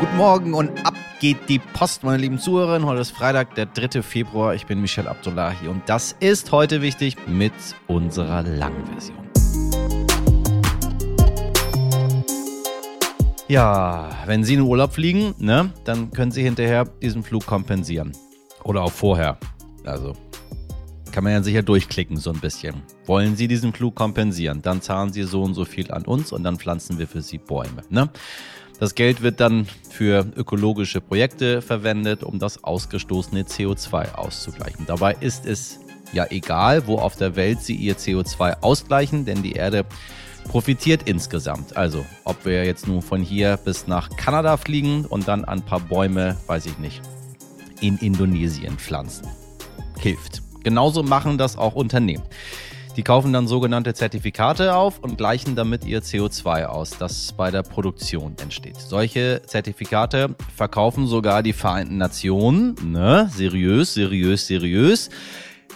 Guten Morgen und ab geht die Post, meine lieben Zuhörerinnen. Heute ist Freitag, der 3. Februar. Ich bin Michel Abdullahi und das ist heute wichtig mit unserer Langversion. Ja, wenn Sie in den Urlaub fliegen, ne, dann können Sie hinterher diesen Flug kompensieren. Oder auch vorher. Also kann man ja sicher durchklicken so ein bisschen. Wollen Sie diesen Flug kompensieren, dann zahlen Sie so und so viel an uns und dann pflanzen wir für Sie Bäume. Ne? Das Geld wird dann für ökologische Projekte verwendet, um das ausgestoßene CO2 auszugleichen. Dabei ist es ja egal, wo auf der Welt Sie Ihr CO2 ausgleichen, denn die Erde profitiert insgesamt. Also, ob wir jetzt nun von hier bis nach Kanada fliegen und dann ein paar Bäume, weiß ich nicht, in Indonesien pflanzen. Hilft. Genauso machen das auch Unternehmen. Die kaufen dann sogenannte Zertifikate auf und gleichen damit ihr CO2 aus, das bei der Produktion entsteht. Solche Zertifikate verkaufen sogar die Vereinten Nationen. Ne? Seriös, seriös, seriös.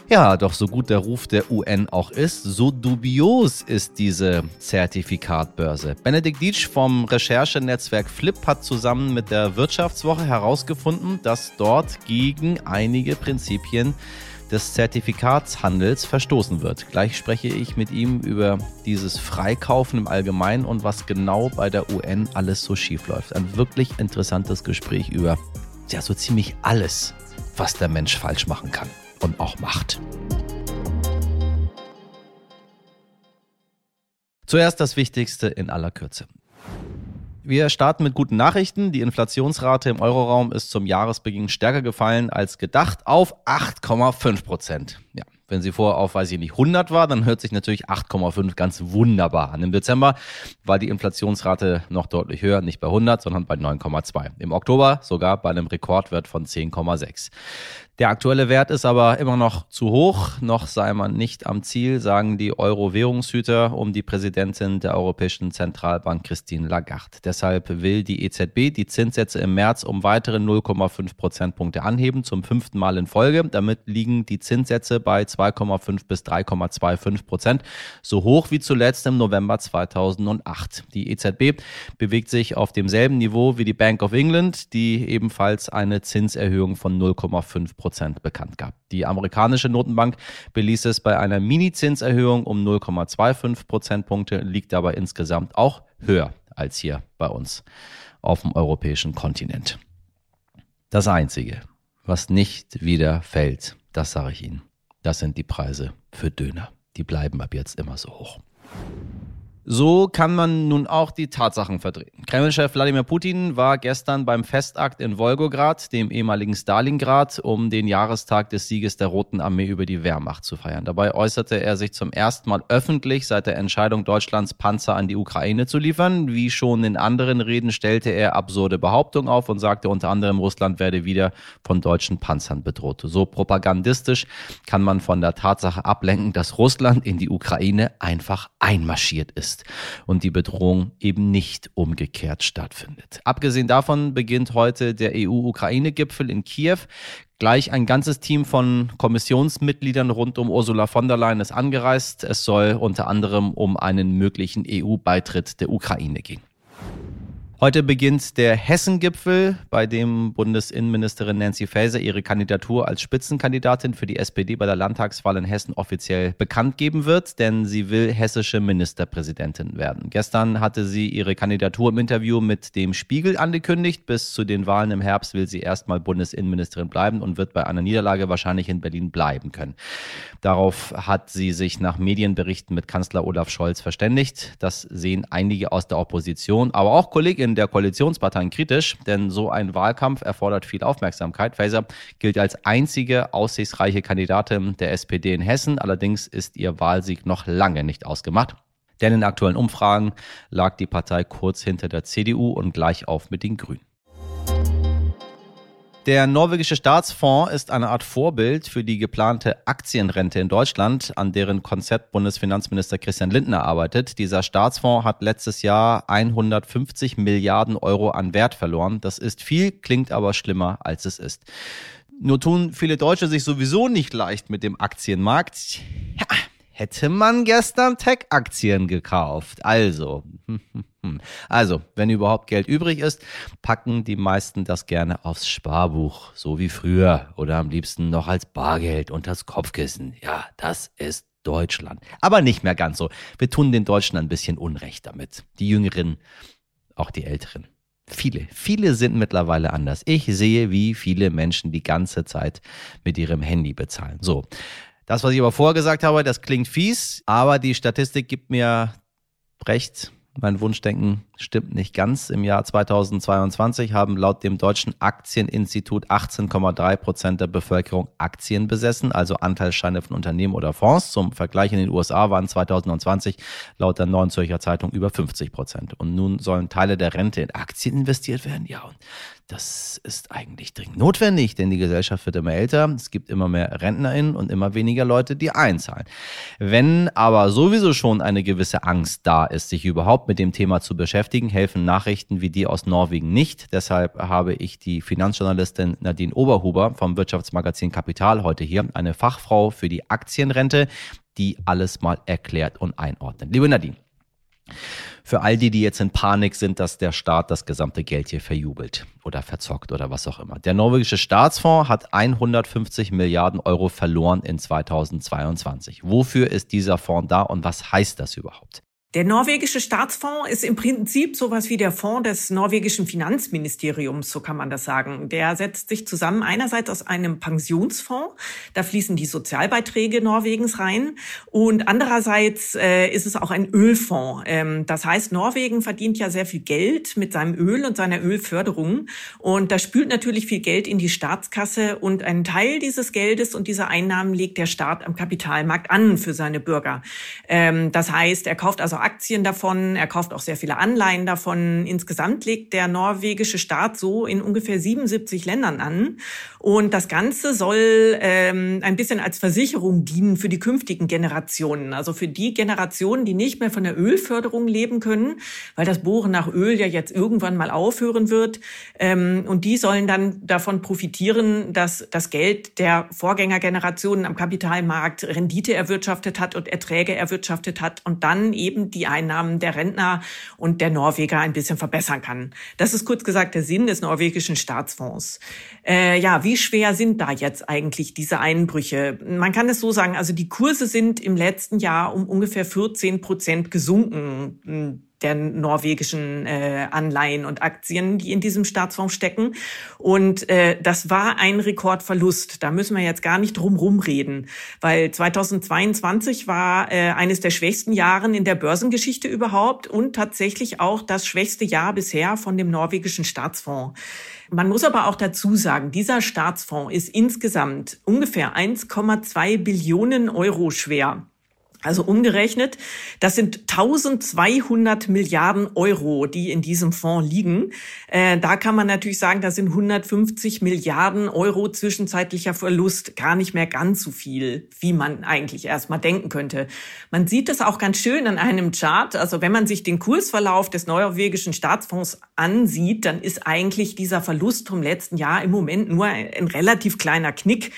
Ja, doch so gut der Ruf der UN auch ist, so dubios ist diese Zertifikatbörse. Benedikt Dietsch vom Recherchenetzwerk Flip hat zusammen mit der Wirtschaftswoche herausgefunden, dass dort gegen einige Prinzipien des Zertifikatshandels verstoßen wird. Gleich spreche ich mit ihm über dieses Freikaufen im Allgemeinen und was genau bei der UN alles so schief läuft. Ein wirklich interessantes Gespräch über ja so ziemlich alles, was der Mensch falsch machen kann und auch macht. Zuerst das Wichtigste in aller Kürze. Wir starten mit guten Nachrichten. Die Inflationsrate im Euroraum ist zum Jahresbeginn stärker gefallen als gedacht auf 8,5 Prozent. Ja, wenn sie vorher auf, weiß ich nicht, 100 war, dann hört sich natürlich 8,5 ganz wunderbar an. Im Dezember war die Inflationsrate noch deutlich höher, nicht bei 100, sondern bei 9,2. Im Oktober sogar bei einem Rekordwert von 10,6. Der aktuelle Wert ist aber immer noch zu hoch. Noch sei man nicht am Ziel, sagen die Euro-Währungshüter um die Präsidentin der Europäischen Zentralbank Christine Lagarde. Deshalb will die EZB die Zinssätze im März um weitere 0,5 Prozentpunkte anheben, zum fünften Mal in Folge. Damit liegen die Zinssätze bei 2,5 bis 3,25 Prozent, so hoch wie zuletzt im November 2008. Die EZB bewegt sich auf demselben Niveau wie die Bank of England, die ebenfalls eine Zinserhöhung von 0,5 Prozent bekannt gab. Die amerikanische Notenbank beließ es bei einer Mini-Zinserhöhung um 0,25 Prozentpunkte, liegt aber insgesamt auch höher als hier bei uns auf dem europäischen Kontinent. Das Einzige, was nicht wieder fällt, das sage ich Ihnen, das sind die Preise für Döner. Die bleiben ab jetzt immer so hoch. So kann man nun auch die Tatsachen verdrehen. Kreml-Chef Wladimir Putin war gestern beim Festakt in Wolgograd, dem ehemaligen Stalingrad, um den Jahrestag des Sieges der Roten Armee über die Wehrmacht zu feiern. Dabei äußerte er sich zum ersten Mal öffentlich seit der Entscheidung Deutschlands, Panzer an die Ukraine zu liefern. Wie schon in anderen Reden stellte er absurde Behauptungen auf und sagte unter anderem, Russland werde wieder von deutschen Panzern bedroht. So propagandistisch kann man von der Tatsache ablenken, dass Russland in die Ukraine einfach einmarschiert ist und die Bedrohung eben nicht umgekehrt stattfindet. Abgesehen davon beginnt heute der EU-Ukraine-Gipfel in Kiew. Gleich ein ganzes Team von Kommissionsmitgliedern rund um Ursula von der Leyen ist angereist. Es soll unter anderem um einen möglichen EU-Beitritt der Ukraine gehen. Heute beginnt der Hessengipfel, bei dem Bundesinnenministerin Nancy Faeser ihre Kandidatur als Spitzenkandidatin für die SPD bei der Landtagswahl in Hessen offiziell bekannt geben wird, denn sie will hessische Ministerpräsidentin werden. Gestern hatte sie ihre Kandidatur im Interview mit dem Spiegel angekündigt. Bis zu den Wahlen im Herbst will sie erstmal Bundesinnenministerin bleiben und wird bei einer Niederlage wahrscheinlich in Berlin bleiben können. Darauf hat sie sich nach Medienberichten mit Kanzler Olaf Scholz verständigt. Das sehen einige aus der Opposition, aber auch Kolleginnen der Koalitionsparteien kritisch, denn so ein Wahlkampf erfordert viel Aufmerksamkeit. Faeser gilt als einzige aussichtsreiche Kandidatin der SPD in Hessen. Allerdings ist ihr Wahlsieg noch lange nicht ausgemacht. Denn in aktuellen Umfragen lag die Partei kurz hinter der CDU und gleich auf mit den Grünen. Der norwegische Staatsfonds ist eine Art Vorbild für die geplante Aktienrente in Deutschland, an deren Konzept Bundesfinanzminister Christian Lindner arbeitet. Dieser Staatsfonds hat letztes Jahr 150 Milliarden Euro an Wert verloren. Das ist viel, klingt aber schlimmer, als es ist. Nur tun viele Deutsche sich sowieso nicht leicht mit dem Aktienmarkt. Ja, hätte man gestern Tech-Aktien gekauft. Also, also, wenn überhaupt Geld übrig ist, packen die meisten das gerne aufs Sparbuch, so wie früher oder am liebsten noch als Bargeld unters Kopfkissen. Ja, das ist Deutschland. Aber nicht mehr ganz so. Wir tun den Deutschen ein bisschen Unrecht damit. Die Jüngeren, auch die Älteren. Viele, viele sind mittlerweile anders. Ich sehe, wie viele Menschen die ganze Zeit mit ihrem Handy bezahlen. So. Das, was ich aber vorher gesagt habe, das klingt fies, aber die Statistik gibt mir recht. Mein Wunschdenken stimmt nicht ganz. Im Jahr 2022 haben laut dem Deutschen Aktieninstitut 18,3 Prozent der Bevölkerung Aktien besessen, also Anteilsscheine von Unternehmen oder Fonds. Zum Vergleich in den USA waren 2020 laut der Neuen Zürcher Zeitung über 50 Prozent. Und nun sollen Teile der Rente in Aktien investiert werden. Ja, und das ist eigentlich dringend notwendig, denn die Gesellschaft wird immer älter, es gibt immer mehr RentnerInnen und immer weniger Leute, die einzahlen. Wenn aber sowieso schon eine gewisse Angst da ist, sich überhaupt mit dem Thema zu beschäftigen, helfen Nachrichten wie die aus Norwegen nicht. Deshalb habe ich die Finanzjournalistin Nadine Oberhuber vom Wirtschaftsmagazin Kapital heute hier, eine Fachfrau für die Aktienrente, die alles mal erklärt und einordnet. Liebe Nadine, für all die, die jetzt in Panik sind, dass der Staat das gesamte Geld hier verjubelt oder verzockt oder was auch immer. Der norwegische Staatsfonds hat 150 Milliarden Euro verloren in 2022. Wofür ist dieser Fonds da und was heißt das überhaupt? Der norwegische Staatsfonds ist im Prinzip sowas wie der Fonds des norwegischen Finanzministeriums, so kann man das sagen. Der setzt sich zusammen einerseits aus einem Pensionsfonds, da fließen die Sozialbeiträge Norwegens rein, und andererseits äh, ist es auch ein Ölfonds. Ähm, das heißt, Norwegen verdient ja sehr viel Geld mit seinem Öl und seiner Ölförderung, und da spült natürlich viel Geld in die Staatskasse, und einen Teil dieses Geldes und dieser Einnahmen legt der Staat am Kapitalmarkt an für seine Bürger. Ähm, das heißt, er kauft also Aktien davon, er kauft auch sehr viele Anleihen davon. Insgesamt legt der norwegische Staat so in ungefähr 77 Ländern an. Und das Ganze soll ähm, ein bisschen als Versicherung dienen für die künftigen Generationen. Also für die Generationen, die nicht mehr von der Ölförderung leben können, weil das Bohren nach Öl ja jetzt irgendwann mal aufhören wird. Ähm, und die sollen dann davon profitieren, dass das Geld der Vorgängergenerationen am Kapitalmarkt Rendite erwirtschaftet hat und Erträge erwirtschaftet hat und dann eben die Einnahmen der Rentner und der Norweger ein bisschen verbessern kann. Das ist kurz gesagt der Sinn des norwegischen Staatsfonds. Äh, ja, wie schwer sind da jetzt eigentlich diese Einbrüche? Man kann es so sagen, also die Kurse sind im letzten Jahr um ungefähr 14 Prozent gesunken der norwegischen äh, Anleihen und Aktien, die in diesem Staatsfonds stecken. Und äh, das war ein Rekordverlust. Da müssen wir jetzt gar nicht drum reden, weil 2022 war äh, eines der schwächsten Jahren in der Börsengeschichte überhaupt und tatsächlich auch das schwächste Jahr bisher von dem norwegischen Staatsfonds. Man muss aber auch dazu sagen, dieser Staatsfonds ist insgesamt ungefähr 1,2 Billionen Euro schwer. Also umgerechnet, das sind 1200 Milliarden Euro, die in diesem Fonds liegen. Äh, da kann man natürlich sagen, da sind 150 Milliarden Euro zwischenzeitlicher Verlust gar nicht mehr ganz so viel, wie man eigentlich erstmal denken könnte. Man sieht das auch ganz schön an einem Chart. Also wenn man sich den Kursverlauf des norwegischen Staatsfonds ansieht, dann ist eigentlich dieser Verlust vom letzten Jahr im Moment nur ein relativ kleiner Knick.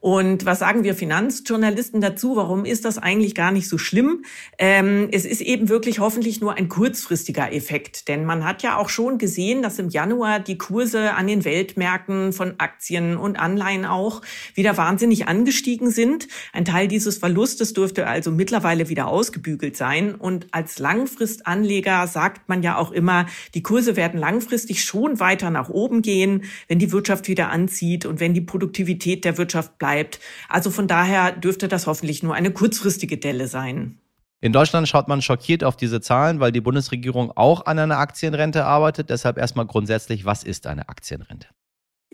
Und was sagen wir Finanzjournalisten dazu? Warum ist das eigentlich gar nicht so schlimm? Ähm, es ist eben wirklich hoffentlich nur ein kurzfristiger Effekt. Denn man hat ja auch schon gesehen, dass im Januar die Kurse an den Weltmärkten von Aktien und Anleihen auch wieder wahnsinnig angestiegen sind. Ein Teil dieses Verlustes dürfte also mittlerweile wieder ausgebügelt sein. Und als Langfristanleger sagt man ja auch immer, die Kurse werden langfristig schon weiter nach oben gehen, wenn die Wirtschaft wieder anzieht und wenn die Produktivität der Wirtschaft bleibt bleibt. Also von daher dürfte das hoffentlich nur eine kurzfristige Delle sein. In Deutschland schaut man schockiert auf diese Zahlen, weil die Bundesregierung auch an einer Aktienrente arbeitet. Deshalb erstmal grundsätzlich, was ist eine Aktienrente?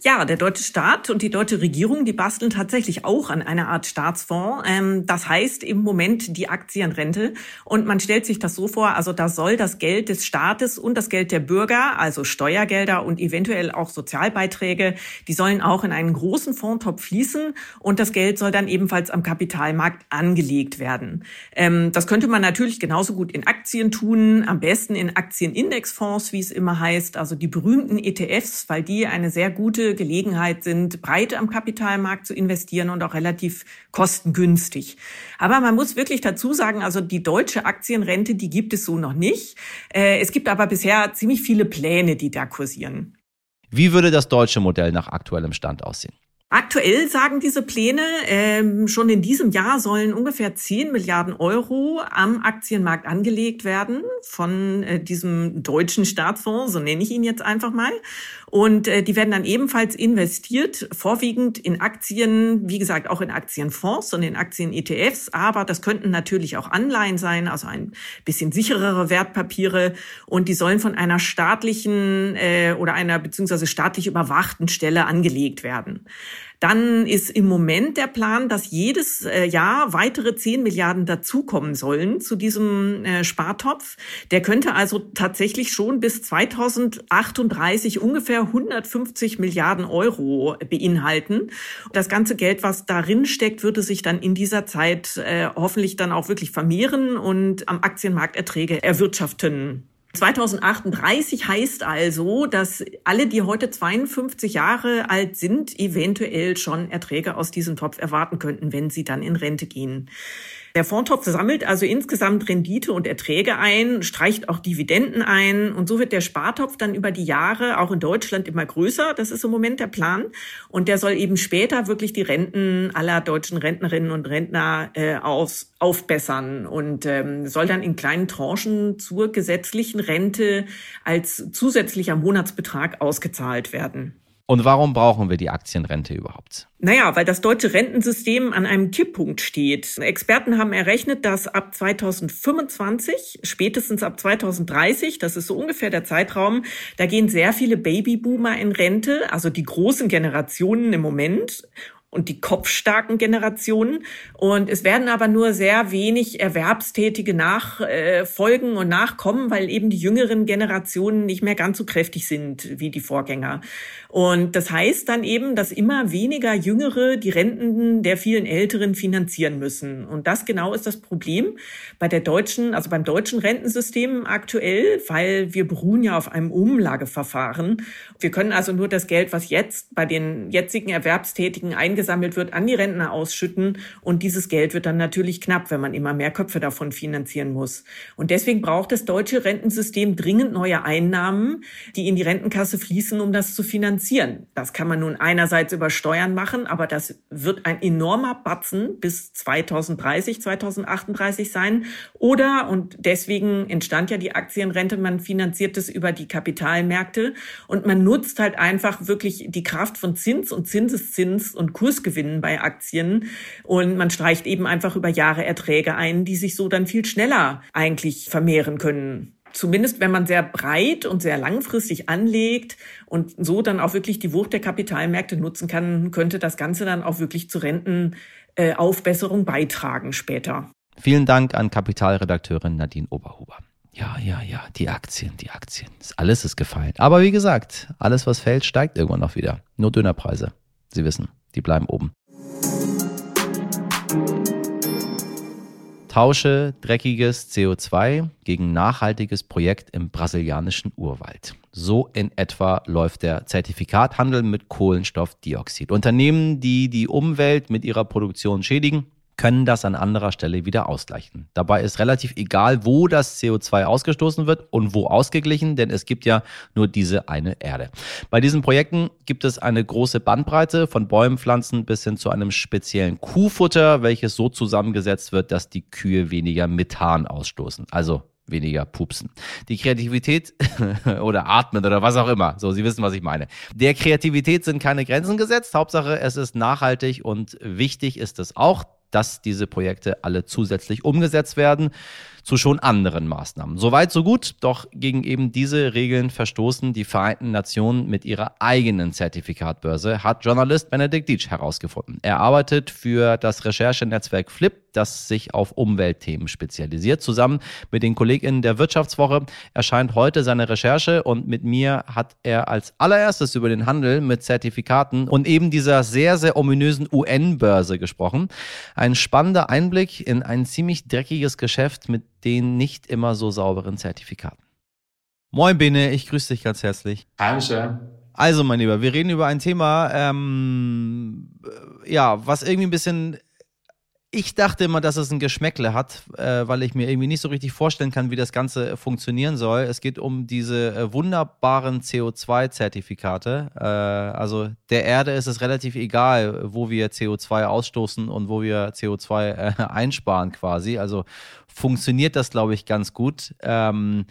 Ja, der deutsche Staat und die deutsche Regierung, die basteln tatsächlich auch an einer Art Staatsfonds. Ähm, das heißt im Moment die Aktienrente. Und man stellt sich das so vor, also da soll das Geld des Staates und das Geld der Bürger, also Steuergelder und eventuell auch Sozialbeiträge, die sollen auch in einen großen Fondstopf fließen und das Geld soll dann ebenfalls am Kapitalmarkt angelegt werden. Ähm, das könnte man natürlich genauso gut in Aktien tun, am besten in Aktienindexfonds, wie es immer heißt, also die berühmten ETFs, weil die eine sehr gute gute Gelegenheit sind, breit am Kapitalmarkt zu investieren und auch relativ kostengünstig. Aber man muss wirklich dazu sagen, also die deutsche Aktienrente, die gibt es so noch nicht. Äh, es gibt aber bisher ziemlich viele Pläne, die da kursieren. Wie würde das deutsche Modell nach aktuellem Stand aussehen? Aktuell sagen diese Pläne, ähm, schon in diesem Jahr sollen ungefähr 10 Milliarden Euro am Aktienmarkt angelegt werden von äh, diesem deutschen Staatsfonds, so nenne ich ihn jetzt einfach mal. Und äh, die werden dann ebenfalls investiert, vorwiegend in Aktien, wie gesagt, auch in Aktienfonds und in Aktien-ETFs, aber das könnten natürlich auch Anleihen sein, also ein bisschen sicherere Wertpapiere. Und die sollen von einer staatlichen äh, oder einer beziehungsweise staatlich überwachten Stelle angelegt werden. Dann ist im Moment der Plan, dass jedes äh, Jahr weitere 10 Milliarden dazukommen sollen zu diesem äh, Spartopf. Der könnte also tatsächlich schon bis 2038 ungefähr 150 Milliarden Euro beinhalten. Das ganze Geld, was darin steckt, würde sich dann in dieser Zeit äh, hoffentlich dann auch wirklich vermehren und am Aktienmarkt Erträge erwirtschaften. 2038 heißt also, dass alle, die heute 52 Jahre alt sind, eventuell schon Erträge aus diesem Topf erwarten könnten, wenn sie dann in Rente gehen. Der Fondtopf sammelt also insgesamt Rendite und Erträge ein, streicht auch Dividenden ein und so wird der Spartopf dann über die Jahre auch in Deutschland immer größer. Das ist im Moment der Plan und der soll eben später wirklich die Renten aller deutschen Rentnerinnen und Rentner äh, aus, aufbessern und ähm, soll dann in kleinen Tranchen zur gesetzlichen Rente als zusätzlicher Monatsbetrag ausgezahlt werden. Und warum brauchen wir die Aktienrente überhaupt? Naja, weil das deutsche Rentensystem an einem Kipppunkt steht. Experten haben errechnet, dass ab 2025, spätestens ab 2030, das ist so ungefähr der Zeitraum, da gehen sehr viele Babyboomer in Rente, also die großen Generationen im Moment und die kopfstarken Generationen. Und es werden aber nur sehr wenig Erwerbstätige nachfolgen äh, und nachkommen, weil eben die jüngeren Generationen nicht mehr ganz so kräftig sind wie die Vorgänger. Und das heißt dann eben, dass immer weniger Jüngere die Renten der vielen Älteren finanzieren müssen. Und das genau ist das Problem bei der deutschen, also beim deutschen Rentensystem aktuell, weil wir beruhen ja auf einem Umlageverfahren. Wir können also nur das Geld, was jetzt bei den jetzigen Erwerbstätigen eingesammelt wird, an die Rentner ausschütten. Und dieses Geld wird dann natürlich knapp, wenn man immer mehr Köpfe davon finanzieren muss. Und deswegen braucht das deutsche Rentensystem dringend neue Einnahmen, die in die Rentenkasse fließen, um das zu finanzieren. Das kann man nun einerseits über Steuern machen, aber das wird ein enormer Batzen bis 2030, 2038 sein. Oder, und deswegen entstand ja die Aktienrente, man finanziert es über die Kapitalmärkte und man nutzt halt einfach wirklich die Kraft von Zins und Zinseszins und Kursgewinnen bei Aktien und man streicht eben einfach über Jahre Erträge ein, die sich so dann viel schneller eigentlich vermehren können zumindest wenn man sehr breit und sehr langfristig anlegt und so dann auch wirklich die Wucht der Kapitalmärkte nutzen kann, könnte das Ganze dann auch wirklich zu Rentenaufbesserung beitragen später. Vielen Dank an Kapitalredakteurin Nadine Oberhuber. Ja, ja, ja, die Aktien, die Aktien. Alles ist gefallen. Aber wie gesagt, alles, was fällt, steigt irgendwann noch wieder. Nur Dönerpreise. Sie wissen, die bleiben oben. Tausche dreckiges CO2 gegen nachhaltiges Projekt im brasilianischen Urwald. So in etwa läuft der Zertifikathandel mit Kohlenstoffdioxid. Unternehmen, die die Umwelt mit ihrer Produktion schädigen, können das an anderer Stelle wieder ausgleichen. Dabei ist relativ egal, wo das CO2 ausgestoßen wird und wo ausgeglichen, denn es gibt ja nur diese eine Erde. Bei diesen Projekten gibt es eine große Bandbreite von Bäumen, Pflanzen bis hin zu einem speziellen Kuhfutter, welches so zusammengesetzt wird, dass die Kühe weniger Methan ausstoßen. Also weniger pupsen. Die Kreativität oder atmen oder was auch immer. So, Sie wissen, was ich meine. Der Kreativität sind keine Grenzen gesetzt. Hauptsache, es ist nachhaltig und wichtig ist es auch, dass diese Projekte alle zusätzlich umgesetzt werden zu schon anderen Maßnahmen. Soweit, so gut, doch gegen eben diese Regeln verstoßen die Vereinten Nationen mit ihrer eigenen Zertifikatbörse, hat Journalist Benedikt Dietsch herausgefunden. Er arbeitet für das Recherchenetzwerk Flip, das sich auf Umweltthemen spezialisiert. Zusammen mit den KollegInnen der Wirtschaftswoche erscheint heute seine Recherche und mit mir hat er als allererstes über den Handel mit Zertifikaten und eben dieser sehr, sehr ominösen UN-Börse gesprochen. Ein spannender Einblick in ein ziemlich dreckiges Geschäft mit den nicht immer so sauberen Zertifikaten. Moin Bene, ich grüße dich ganz herzlich. Hi Michel. Also, mein Lieber, wir reden über ein Thema, ähm, ja, was irgendwie ein bisschen ich dachte immer, dass es ein Geschmäckle hat, äh, weil ich mir irgendwie nicht so richtig vorstellen kann, wie das Ganze funktionieren soll. Es geht um diese äh, wunderbaren CO2-Zertifikate. Äh, also der Erde ist es relativ egal, wo wir CO2 ausstoßen und wo wir CO2 äh, einsparen quasi. Also funktioniert das, glaube ich, ganz gut. Ähm,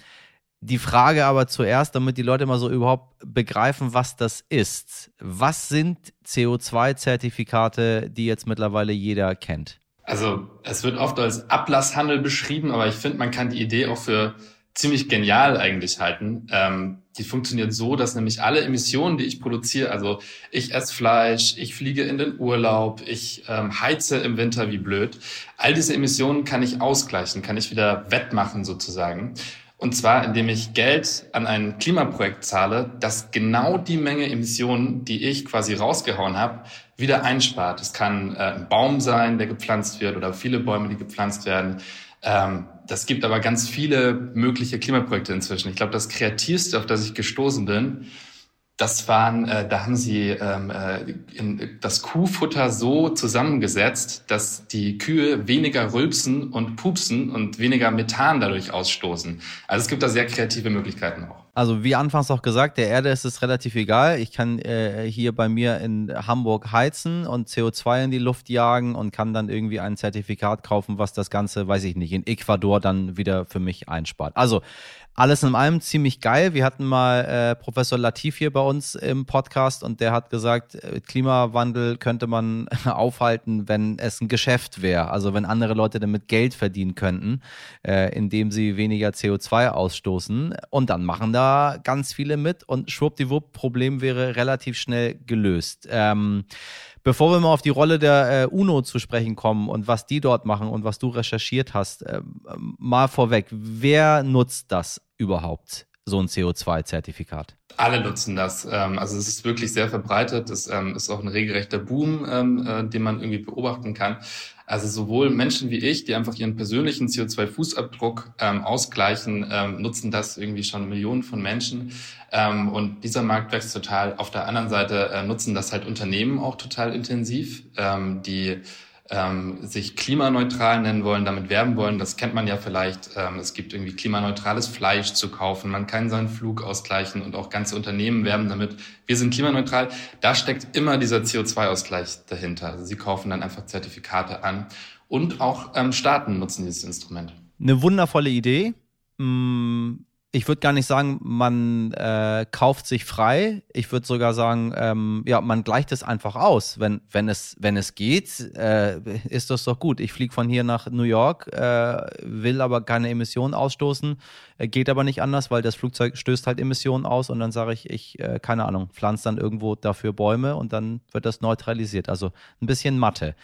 die Frage aber zuerst, damit die Leute mal so überhaupt begreifen, was das ist. Was sind CO2-Zertifikate, die jetzt mittlerweile jeder kennt? Also es wird oft als Ablasshandel beschrieben, aber ich finde, man kann die Idee auch für ziemlich genial eigentlich halten. Ähm, die funktioniert so, dass nämlich alle Emissionen, die ich produziere, also ich esse Fleisch, ich fliege in den Urlaub, ich ähm, heize im Winter wie blöd, all diese Emissionen kann ich ausgleichen, kann ich wieder wettmachen sozusagen. Und zwar, indem ich Geld an ein Klimaprojekt zahle, das genau die Menge Emissionen, die ich quasi rausgehauen habe, wieder einspart. Es kann äh, ein Baum sein, der gepflanzt wird oder viele Bäume, die gepflanzt werden. Ähm, das gibt aber ganz viele mögliche Klimaprojekte inzwischen. Ich glaube, das kreativste, auf das ich gestoßen bin, das waren, äh, da haben sie ähm, äh, in, das Kuhfutter so zusammengesetzt, dass die Kühe weniger rülpsen und pupsen und weniger Methan dadurch ausstoßen. Also es gibt da sehr kreative Möglichkeiten auch. Also wie anfangs auch gesagt, der Erde ist es relativ egal. Ich kann äh, hier bei mir in Hamburg heizen und CO2 in die Luft jagen und kann dann irgendwie ein Zertifikat kaufen, was das Ganze, weiß ich nicht, in Ecuador dann wieder für mich einspart. Also alles in allem ziemlich geil. Wir hatten mal äh, Professor Latif hier bei uns im Podcast und der hat gesagt, äh, Klimawandel könnte man aufhalten, wenn es ein Geschäft wäre. Also wenn andere Leute damit Geld verdienen könnten, äh, indem sie weniger CO2 ausstoßen. Und dann machen da ganz viele mit und schwuppdiwupp, Problem wäre relativ schnell gelöst. Ähm, Bevor wir mal auf die Rolle der äh, UNO zu sprechen kommen und was die dort machen und was du recherchiert hast, äh, mal vorweg, wer nutzt das überhaupt, so ein CO2-Zertifikat? Alle nutzen das. Ähm, also es ist wirklich sehr verbreitet. Es ähm, ist auch ein regelrechter Boom, ähm, äh, den man irgendwie beobachten kann. Also sowohl Menschen wie ich, die einfach ihren persönlichen CO2-Fußabdruck ähm, ausgleichen, ähm, nutzen das irgendwie schon Millionen von Menschen. Ähm, und dieser Markt wächst total. Auf der anderen Seite äh, nutzen das halt Unternehmen auch total intensiv, ähm, die ähm, sich klimaneutral nennen wollen, damit werben wollen. Das kennt man ja vielleicht. Ähm, es gibt irgendwie klimaneutrales Fleisch zu kaufen. Man kann seinen Flug ausgleichen und auch ganze Unternehmen werben damit. Wir sind klimaneutral. Da steckt immer dieser CO2-Ausgleich dahinter. Sie kaufen dann einfach Zertifikate an. Und auch ähm, Staaten nutzen dieses Instrument. Eine wundervolle Idee. Hm ich würde gar nicht sagen, man äh, kauft sich frei. Ich würde sogar sagen, ähm, ja, man gleicht es einfach aus. Wenn, wenn, es, wenn es geht, äh, ist das doch gut. Ich fliege von hier nach New York, äh, will aber keine Emissionen ausstoßen, äh, geht aber nicht anders, weil das Flugzeug stößt halt Emissionen aus und dann sage ich, ich, äh, keine Ahnung, pflanze dann irgendwo dafür Bäume und dann wird das neutralisiert. Also ein bisschen Mathe.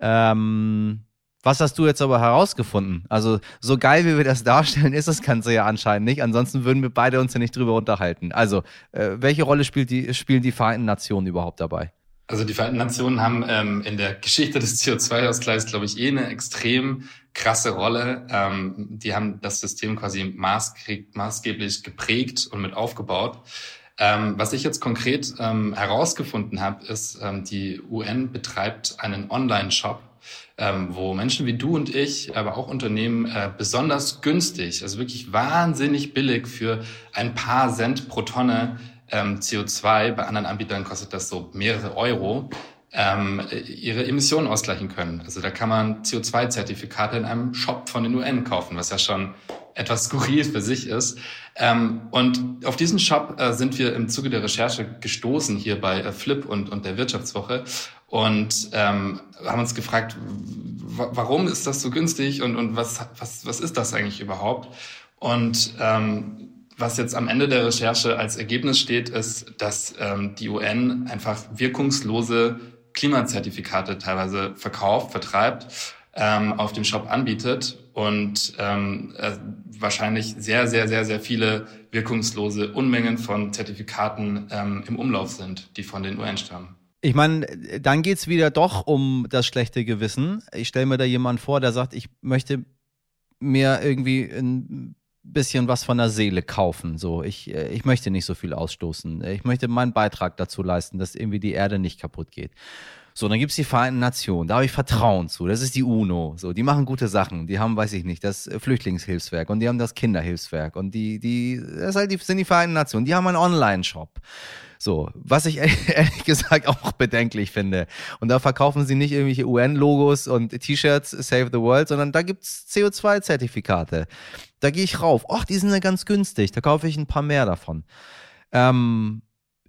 Ähm, was hast du jetzt aber herausgefunden? Also, so geil wie wir das darstellen, ist das Ganze ja anscheinend nicht. Ansonsten würden wir beide uns ja nicht drüber unterhalten. Also, äh, welche Rolle spielt die, spielen die Vereinten Nationen überhaupt dabei? Also die Vereinten Nationen haben ähm, in der Geschichte des CO2-Ausgleichs, glaube ich, eh eine extrem krasse Rolle. Ähm, die haben das System quasi maßgeblich geprägt und mit aufgebaut. Ähm, was ich jetzt konkret ähm, herausgefunden habe, ist, ähm, die UN betreibt einen Online-Shop, ähm, wo Menschen wie du und ich, aber auch Unternehmen äh, besonders günstig, also wirklich wahnsinnig billig für ein paar Cent pro Tonne ähm, CO2, bei anderen Anbietern kostet das so mehrere Euro, ähm, ihre Emissionen ausgleichen können. Also da kann man CO2-Zertifikate in einem Shop von den UN kaufen, was ja schon etwas skurril für sich ist. Ähm, und auf diesen Shop äh, sind wir im Zuge der Recherche gestoßen hier bei äh, Flip und, und der Wirtschaftswoche und ähm, haben uns gefragt, warum ist das so günstig und, und was, was, was ist das eigentlich überhaupt? Und ähm, was jetzt am Ende der Recherche als Ergebnis steht, ist, dass ähm, die UN einfach wirkungslose Klimazertifikate teilweise verkauft, vertreibt, ähm, auf dem Shop anbietet und ähm, äh, wahrscheinlich sehr, sehr, sehr, sehr viele wirkungslose Unmengen von Zertifikaten ähm, im Umlauf sind, die von den UN stammen. Ich meine, dann geht es wieder doch um das schlechte Gewissen. Ich stelle mir da jemanden vor, der sagt, ich möchte mir irgendwie ein bisschen was von der Seele kaufen. So, ich, äh, ich möchte nicht so viel ausstoßen. Ich möchte meinen Beitrag dazu leisten, dass irgendwie die Erde nicht kaputt geht. So, dann gibt's die Vereinten Nationen, da habe ich Vertrauen zu. Das ist die UNO. So, die machen gute Sachen. Die haben, weiß ich nicht, das Flüchtlingshilfswerk und die haben das Kinderhilfswerk und die, die, das halt die, sind die Vereinten Nationen. Die haben einen Online-Shop. So, was ich ehrlich gesagt auch bedenklich finde. Und da verkaufen sie nicht irgendwelche UN-Logos und T-Shirts Save the World, sondern da gibt's CO2-Zertifikate. Da gehe ich rauf. Ach, die sind ja ganz günstig. Da kaufe ich ein paar mehr davon. Ähm,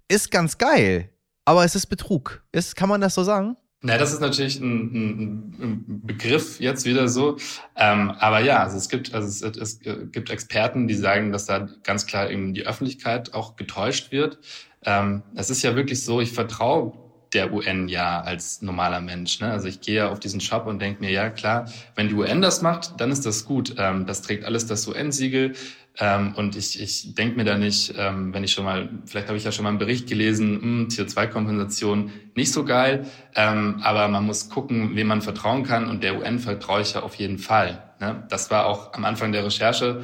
ist ganz geil aber es ist Betrug. Ist, kann man das so sagen? Na, das ist natürlich ein, ein, ein Begriff jetzt wieder so. Ähm, aber ja, also es gibt, also es, es, gibt Experten, die sagen, dass da ganz klar eben die Öffentlichkeit auch getäuscht wird. Ähm, es ist ja wirklich so, ich vertraue der UN ja als normaler Mensch. Ne? Also ich gehe auf diesen Shop und denke mir, ja klar, wenn die UN das macht, dann ist das gut. Ähm, das trägt alles das UN-Siegel. Ähm, und ich, ich denke mir da nicht, ähm, wenn ich schon mal, vielleicht habe ich ja schon mal einen Bericht gelesen, mh, hm, CO2-Kompensation nicht so geil, ähm, aber man muss gucken, wem man vertrauen kann und der UN vertraue ich ja auf jeden Fall. Ne? Das war auch am Anfang der Recherche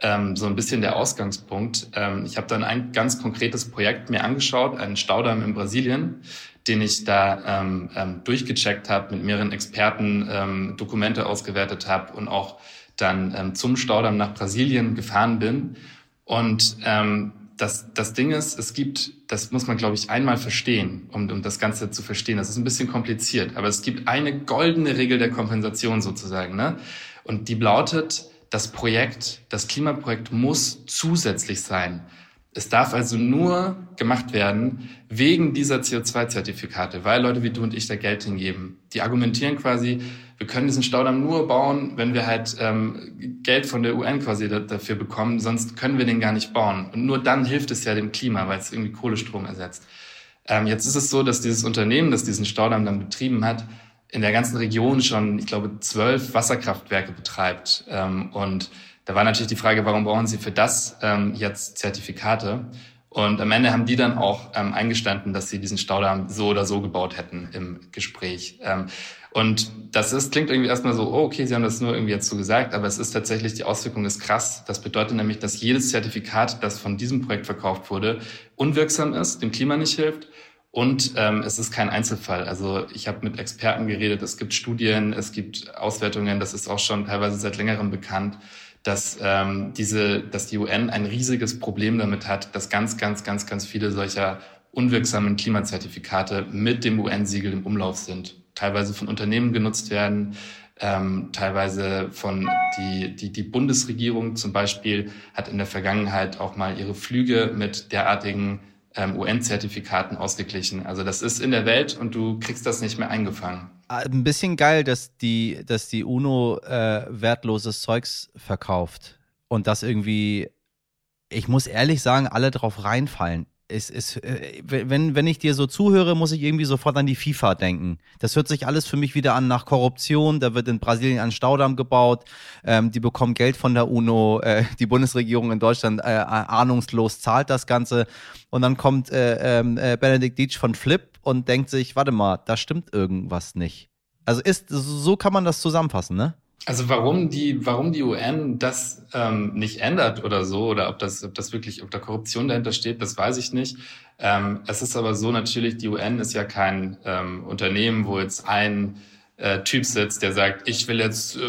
ähm, so ein bisschen der Ausgangspunkt. Ähm, ich habe dann ein ganz konkretes Projekt mir angeschaut, einen Staudamm in Brasilien, den ich da ähm, ähm, durchgecheckt habe, mit mehreren Experten ähm, Dokumente ausgewertet habe und auch dann ähm, zum Staudamm nach Brasilien gefahren bin. Und ähm, das, das Ding ist, es gibt, das muss man, glaube ich, einmal verstehen, um, um das Ganze zu verstehen. Das ist ein bisschen kompliziert, aber es gibt eine goldene Regel der Kompensation sozusagen. Ne? Und die lautet, das Projekt, das Klimaprojekt muss zusätzlich sein. Es darf also nur gemacht werden wegen dieser CO2-Zertifikate, weil Leute wie du und ich da Geld hingeben. Die argumentieren quasi, wir können diesen Staudamm nur bauen, wenn wir halt ähm, Geld von der UN quasi da, dafür bekommen, sonst können wir den gar nicht bauen. Und nur dann hilft es ja dem Klima, weil es irgendwie Kohlestrom ersetzt. Ähm, jetzt ist es so, dass dieses Unternehmen, das diesen Staudamm dann betrieben hat, in der ganzen Region schon, ich glaube, zwölf Wasserkraftwerke betreibt. Ähm, und da war natürlich die Frage, warum brauchen Sie für das ähm, jetzt Zertifikate? Und am Ende haben die dann auch ähm, eingestanden, dass sie diesen Staudamm so oder so gebaut hätten im Gespräch. Ähm, und das ist, klingt irgendwie erstmal so, oh, okay, sie haben das nur irgendwie jetzt so gesagt, aber es ist tatsächlich, die Auswirkung ist krass. Das bedeutet nämlich, dass jedes Zertifikat, das von diesem Projekt verkauft wurde, unwirksam ist, dem Klima nicht hilft und ähm, es ist kein Einzelfall. Also ich habe mit Experten geredet, es gibt Studien, es gibt Auswertungen, das ist auch schon teilweise seit längerem bekannt dass ähm, diese, dass die UN ein riesiges Problem damit hat, dass ganz, ganz, ganz, ganz viele solcher unwirksamen Klimazertifikate mit dem UN-Siegel im Umlauf sind, teilweise von Unternehmen genutzt werden, ähm, teilweise von die, die, die Bundesregierung zum Beispiel hat in der Vergangenheit auch mal ihre Flüge mit derartigen ähm, UN-Zertifikaten ausgeglichen. Also das ist in der Welt und du kriegst das nicht mehr eingefangen. Ah, ein bisschen geil, dass die, dass die UNO äh, wertloses Zeugs verkauft und das irgendwie, ich muss ehrlich sagen, alle drauf reinfallen es äh, wenn, wenn ich dir so zuhöre, muss ich irgendwie sofort an die FIFA denken. Das hört sich alles für mich wieder an nach Korruption. Da wird in Brasilien ein Staudamm gebaut. Ähm, die bekommen Geld von der UNO. Äh, die Bundesregierung in Deutschland äh, ahnungslos zahlt das Ganze. Und dann kommt äh, ähm, äh, Benedikt Dietsch von Flip und denkt sich, warte mal, da stimmt irgendwas nicht. Also ist, so kann man das zusammenfassen, ne? Also warum die, warum die UN das ähm, nicht ändert oder so, oder ob das, ob das wirklich, ob da Korruption dahinter steht, das weiß ich nicht. Ähm, es ist aber so natürlich, die UN ist ja kein ähm, Unternehmen, wo jetzt ein äh, Typ sitzt, der sagt, ich will jetzt äh,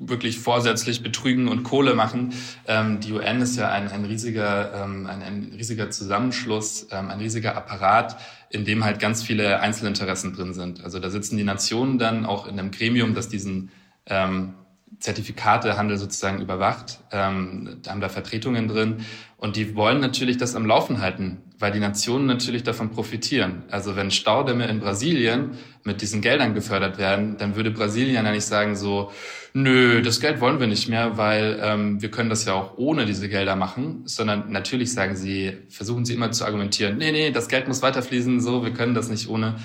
wirklich vorsätzlich betrügen und Kohle machen. Ähm, die UN ist ja ein, ein riesiger, ähm, ein, ein riesiger Zusammenschluss, ähm, ein riesiger Apparat, in dem halt ganz viele Einzelinteressen drin sind. Also da sitzen die Nationen dann auch in einem Gremium, das diesen ähm, Zertifikatehandel sozusagen überwacht, ähm, haben da Vertretungen drin und die wollen natürlich das am Laufen halten, weil die Nationen natürlich davon profitieren. Also wenn Staudämme in Brasilien mit diesen Geldern gefördert werden, dann würde Brasilien ja nicht sagen so, nö, das Geld wollen wir nicht mehr, weil ähm, wir können das ja auch ohne diese Gelder machen, sondern natürlich sagen sie, versuchen sie immer zu argumentieren, nee, nee, das Geld muss weiterfließen, so, wir können das nicht ohne.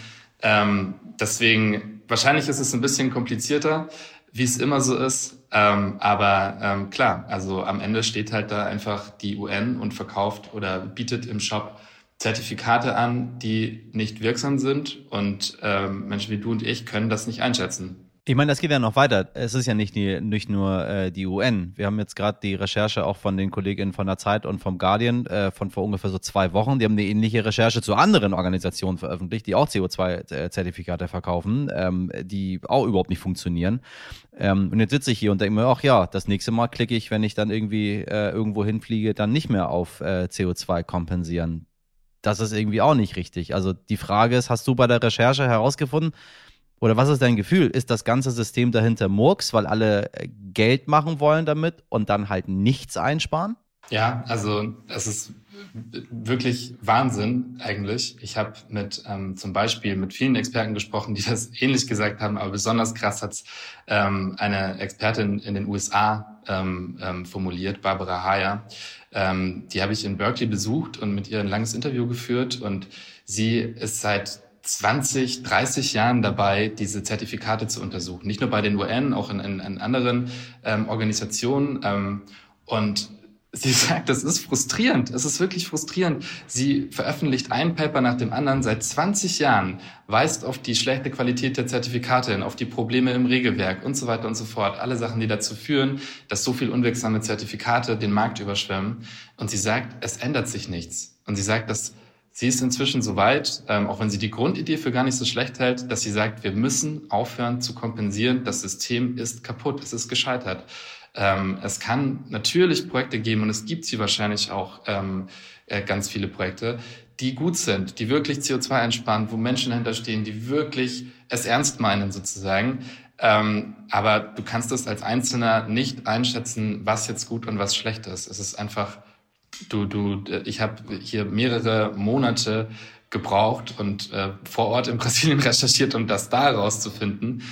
Ähm, deswegen, wahrscheinlich ist es ein bisschen komplizierter, wie es immer so ist. Ähm, aber ähm, klar, also am Ende steht halt da einfach die UN und verkauft oder bietet im Shop Zertifikate an, die nicht wirksam sind und ähm, Menschen wie du und ich können das nicht einschätzen. Ich meine, das geht ja noch weiter. Es ist ja nicht, die, nicht nur äh, die UN. Wir haben jetzt gerade die Recherche auch von den Kolleginnen von der Zeit und vom Guardian äh, von vor ungefähr so zwei Wochen. Die haben eine ähnliche Recherche zu anderen Organisationen veröffentlicht, die auch CO2-Zertifikate verkaufen, ähm, die auch überhaupt nicht funktionieren. Ähm, und jetzt sitze ich hier und denke mir, ach ja, das nächste Mal klicke ich, wenn ich dann irgendwie äh, irgendwo hinfliege, dann nicht mehr auf äh, CO2 kompensieren. Das ist irgendwie auch nicht richtig. Also die Frage ist, hast du bei der Recherche herausgefunden, oder was ist dein Gefühl? Ist das ganze System dahinter Murks, weil alle äh, Geld machen wollen damit und dann halt nichts einsparen? Ja, also es ist wirklich Wahnsinn eigentlich. Ich habe mit ähm, zum Beispiel mit vielen Experten gesprochen, die das ähnlich gesagt haben, aber besonders krass hat ähm, eine Expertin in den USA ähm, ähm, formuliert, Barbara Hayer. Ähm, die habe ich in Berkeley besucht und mit ihr ein langes Interview geführt und sie ist seit 20, 30 Jahren dabei, diese Zertifikate zu untersuchen. Nicht nur bei den UN, auch in, in, in anderen ähm, Organisationen. Ähm, und sie sagt, das ist frustrierend. Es ist wirklich frustrierend. Sie veröffentlicht ein Paper nach dem anderen seit 20 Jahren, weist auf die schlechte Qualität der Zertifikate hin, auf die Probleme im Regelwerk und so weiter und so fort. Alle Sachen, die dazu führen, dass so viel unwirksame Zertifikate den Markt überschwemmen. Und sie sagt, es ändert sich nichts. Und sie sagt, dass Sie ist inzwischen so weit, ähm, auch wenn sie die Grundidee für gar nicht so schlecht hält, dass sie sagt, wir müssen aufhören zu kompensieren. Das System ist kaputt, es ist gescheitert. Ähm, es kann natürlich Projekte geben und es gibt sie wahrscheinlich auch ähm, äh, ganz viele Projekte, die gut sind, die wirklich CO2 einsparen, wo Menschen dahinter stehen, die wirklich es ernst meinen sozusagen. Ähm, aber du kannst es als Einzelner nicht einschätzen, was jetzt gut und was schlecht ist. Es ist einfach du, du, ich habe hier mehrere Monate gebraucht und äh, vor Ort in Brasilien recherchiert, um das da rauszufinden.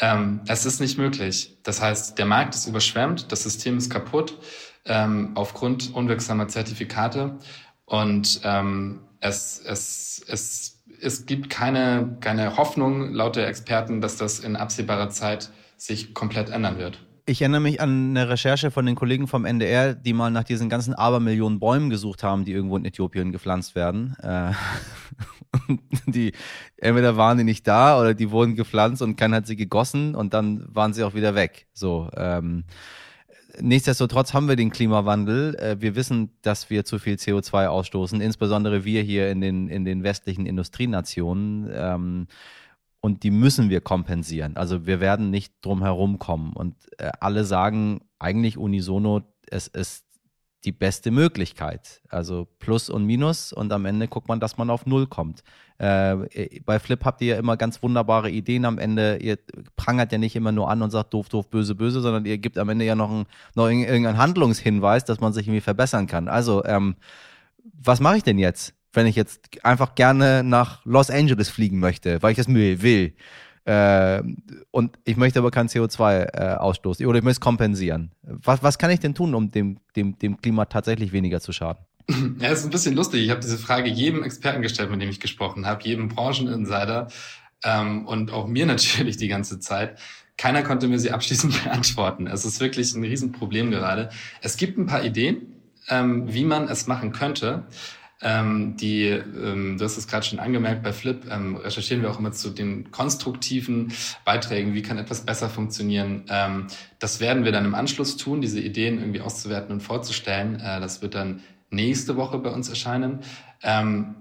Ja. Ähm, es ist nicht möglich. Das heißt, der Markt ist überschwemmt, das System ist kaputt ähm, aufgrund unwirksamer Zertifikate und ähm, es, es, es, es gibt keine, keine Hoffnung laut der Experten, dass das in absehbarer Zeit sich komplett ändern wird. Ich erinnere mich an eine Recherche von den Kollegen vom NDR, die mal nach diesen ganzen Abermillionen Bäumen gesucht haben, die irgendwo in Äthiopien gepflanzt werden. Äh, die entweder waren die nicht da oder die wurden gepflanzt und keiner hat sie gegossen und dann waren sie auch wieder weg. So. Ähm, nichtsdestotrotz haben wir den Klimawandel. Äh, wir wissen, dass wir zu viel CO2 ausstoßen, insbesondere wir hier in den, in den westlichen Industrienationen. Ähm, und die müssen wir kompensieren. Also wir werden nicht drum herum kommen. Und äh, alle sagen eigentlich unisono, es ist die beste Möglichkeit. Also Plus und Minus und am Ende guckt man, dass man auf Null kommt. Äh, bei Flip habt ihr ja immer ganz wunderbare Ideen am Ende. Ihr prangert ja nicht immer nur an und sagt doof, doof, böse, böse, sondern ihr gebt am Ende ja noch, ein, noch irgendeinen Handlungshinweis, dass man sich irgendwie verbessern kann. Also ähm, was mache ich denn jetzt? Wenn ich jetzt einfach gerne nach Los Angeles fliegen möchte, weil ich das will. Äh, und ich möchte aber kein CO2 äh, oder ich möchte kompensieren. Was, was kann ich denn tun, um dem, dem, dem Klima tatsächlich weniger zu schaden? Ja, ist ein bisschen lustig. Ich habe diese Frage jedem Experten gestellt, mit dem ich gesprochen habe, jedem Brancheninsider ähm, und auch mir natürlich die ganze Zeit. Keiner konnte mir sie abschließend beantworten. Es ist wirklich ein Riesenproblem gerade. Es gibt ein paar Ideen, ähm, wie man es machen könnte. Ähm, die, ähm, du hast es gerade schon angemerkt, bei Flip ähm, recherchieren wir auch immer zu den konstruktiven Beiträgen, wie kann etwas besser funktionieren. Ähm, das werden wir dann im Anschluss tun, diese Ideen irgendwie auszuwerten und vorzustellen. Äh, das wird dann nächste Woche bei uns erscheinen. Ähm,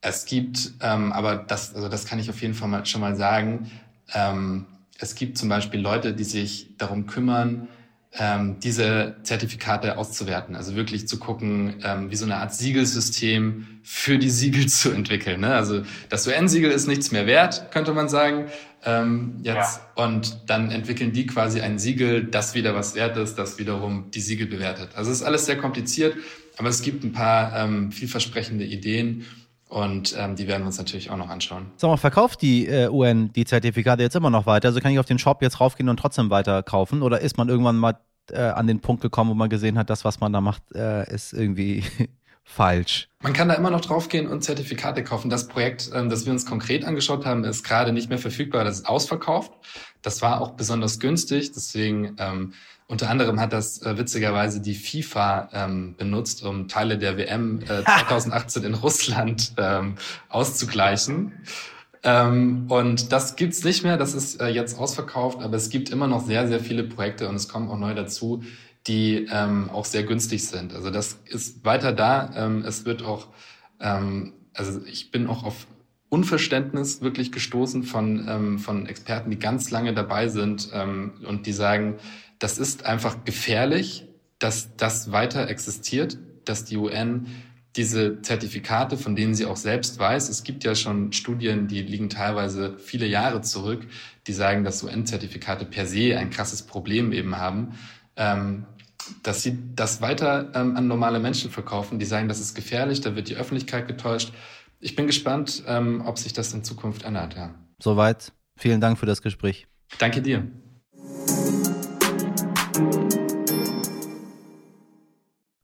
es gibt, ähm, aber das, also das kann ich auf jeden Fall mal, schon mal sagen, ähm, es gibt zum Beispiel Leute, die sich darum kümmern, ähm, diese Zertifikate auszuwerten. Also wirklich zu gucken, ähm, wie so eine Art Siegelsystem für die Siegel zu entwickeln. Ne? Also das UN-Siegel ist nichts mehr wert, könnte man sagen. Ähm, jetzt ja. und dann entwickeln die quasi ein Siegel, das wieder was wert ist, das wiederum die Siegel bewertet. Also es ist alles sehr kompliziert, aber es gibt ein paar ähm, vielversprechende Ideen und ähm, die werden wir uns natürlich auch noch anschauen. Sag mal, verkauft die äh, UN die Zertifikate jetzt immer noch weiter? Also kann ich auf den Shop jetzt raufgehen und trotzdem weiter kaufen? Oder ist man irgendwann mal äh, an den Punkt gekommen, wo man gesehen hat, das, was man da macht, äh, ist irgendwie falsch? Man kann da immer noch draufgehen und Zertifikate kaufen. Das Projekt, ähm, das wir uns konkret angeschaut haben, ist gerade nicht mehr verfügbar. Das ist ausverkauft. Das war auch besonders günstig. Deswegen ähm, unter anderem hat das äh, witzigerweise die FIFA ähm, benutzt, um Teile der WM äh, 2018 in Russland ähm, auszugleichen. Ähm, und das gibt's nicht mehr, das ist äh, jetzt ausverkauft, aber es gibt immer noch sehr, sehr viele Projekte und es kommen auch neu dazu, die ähm, auch sehr günstig sind. Also das ist weiter da. Ähm, es wird auch, ähm, also ich bin auch auf Unverständnis wirklich gestoßen von, ähm, von Experten, die ganz lange dabei sind ähm, und die sagen, das ist einfach gefährlich, dass das weiter existiert, dass die UN diese Zertifikate, von denen sie auch selbst weiß, es gibt ja schon Studien, die liegen teilweise viele Jahre zurück, die sagen, dass UN-Zertifikate per se ein krasses Problem eben haben, ähm, dass sie das weiter ähm, an normale Menschen verkaufen, die sagen, das ist gefährlich, da wird die Öffentlichkeit getäuscht. Ich bin gespannt, ähm, ob sich das in Zukunft ändert. Ja. Soweit. Vielen Dank für das Gespräch. Danke dir.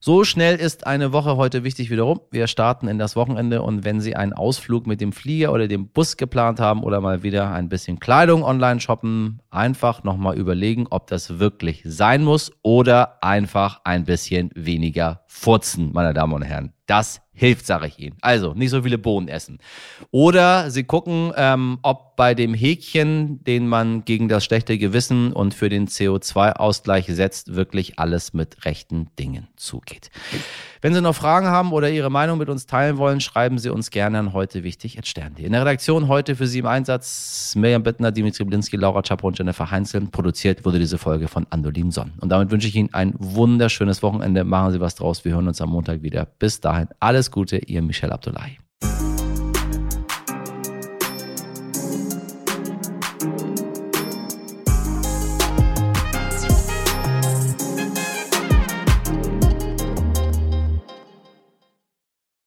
So schnell ist eine Woche heute wichtig wiederum. Wir starten in das Wochenende und wenn Sie einen Ausflug mit dem Flieger oder dem Bus geplant haben oder mal wieder ein bisschen Kleidung online shoppen, einfach nochmal überlegen, ob das wirklich sein muss oder einfach ein bisschen weniger furzen, meine Damen und Herren. Das hilft, sage ich Ihnen. Also nicht so viele Bohnen essen. Oder Sie gucken, ähm, ob bei dem Häkchen, den man gegen das schlechte Gewissen und für den CO2-Ausgleich setzt, wirklich alles mit rechten Dingen zugeht. Wenn Sie noch Fragen haben oder Ihre Meinung mit uns teilen wollen, schreiben Sie uns gerne an heute wichtig In der Redaktion heute für Sie im Einsatz Mirjam Bittner, Dimitri Blinski, Laura Chapo und Jennifer Heinzel. Produziert wurde diese Folge von Andolin Sonn. Und damit wünsche ich Ihnen ein wunderschönes Wochenende. Machen Sie was draus. Wir hören uns am Montag wieder. Bis dahin alles Gute, Ihr Michel Abdullahi.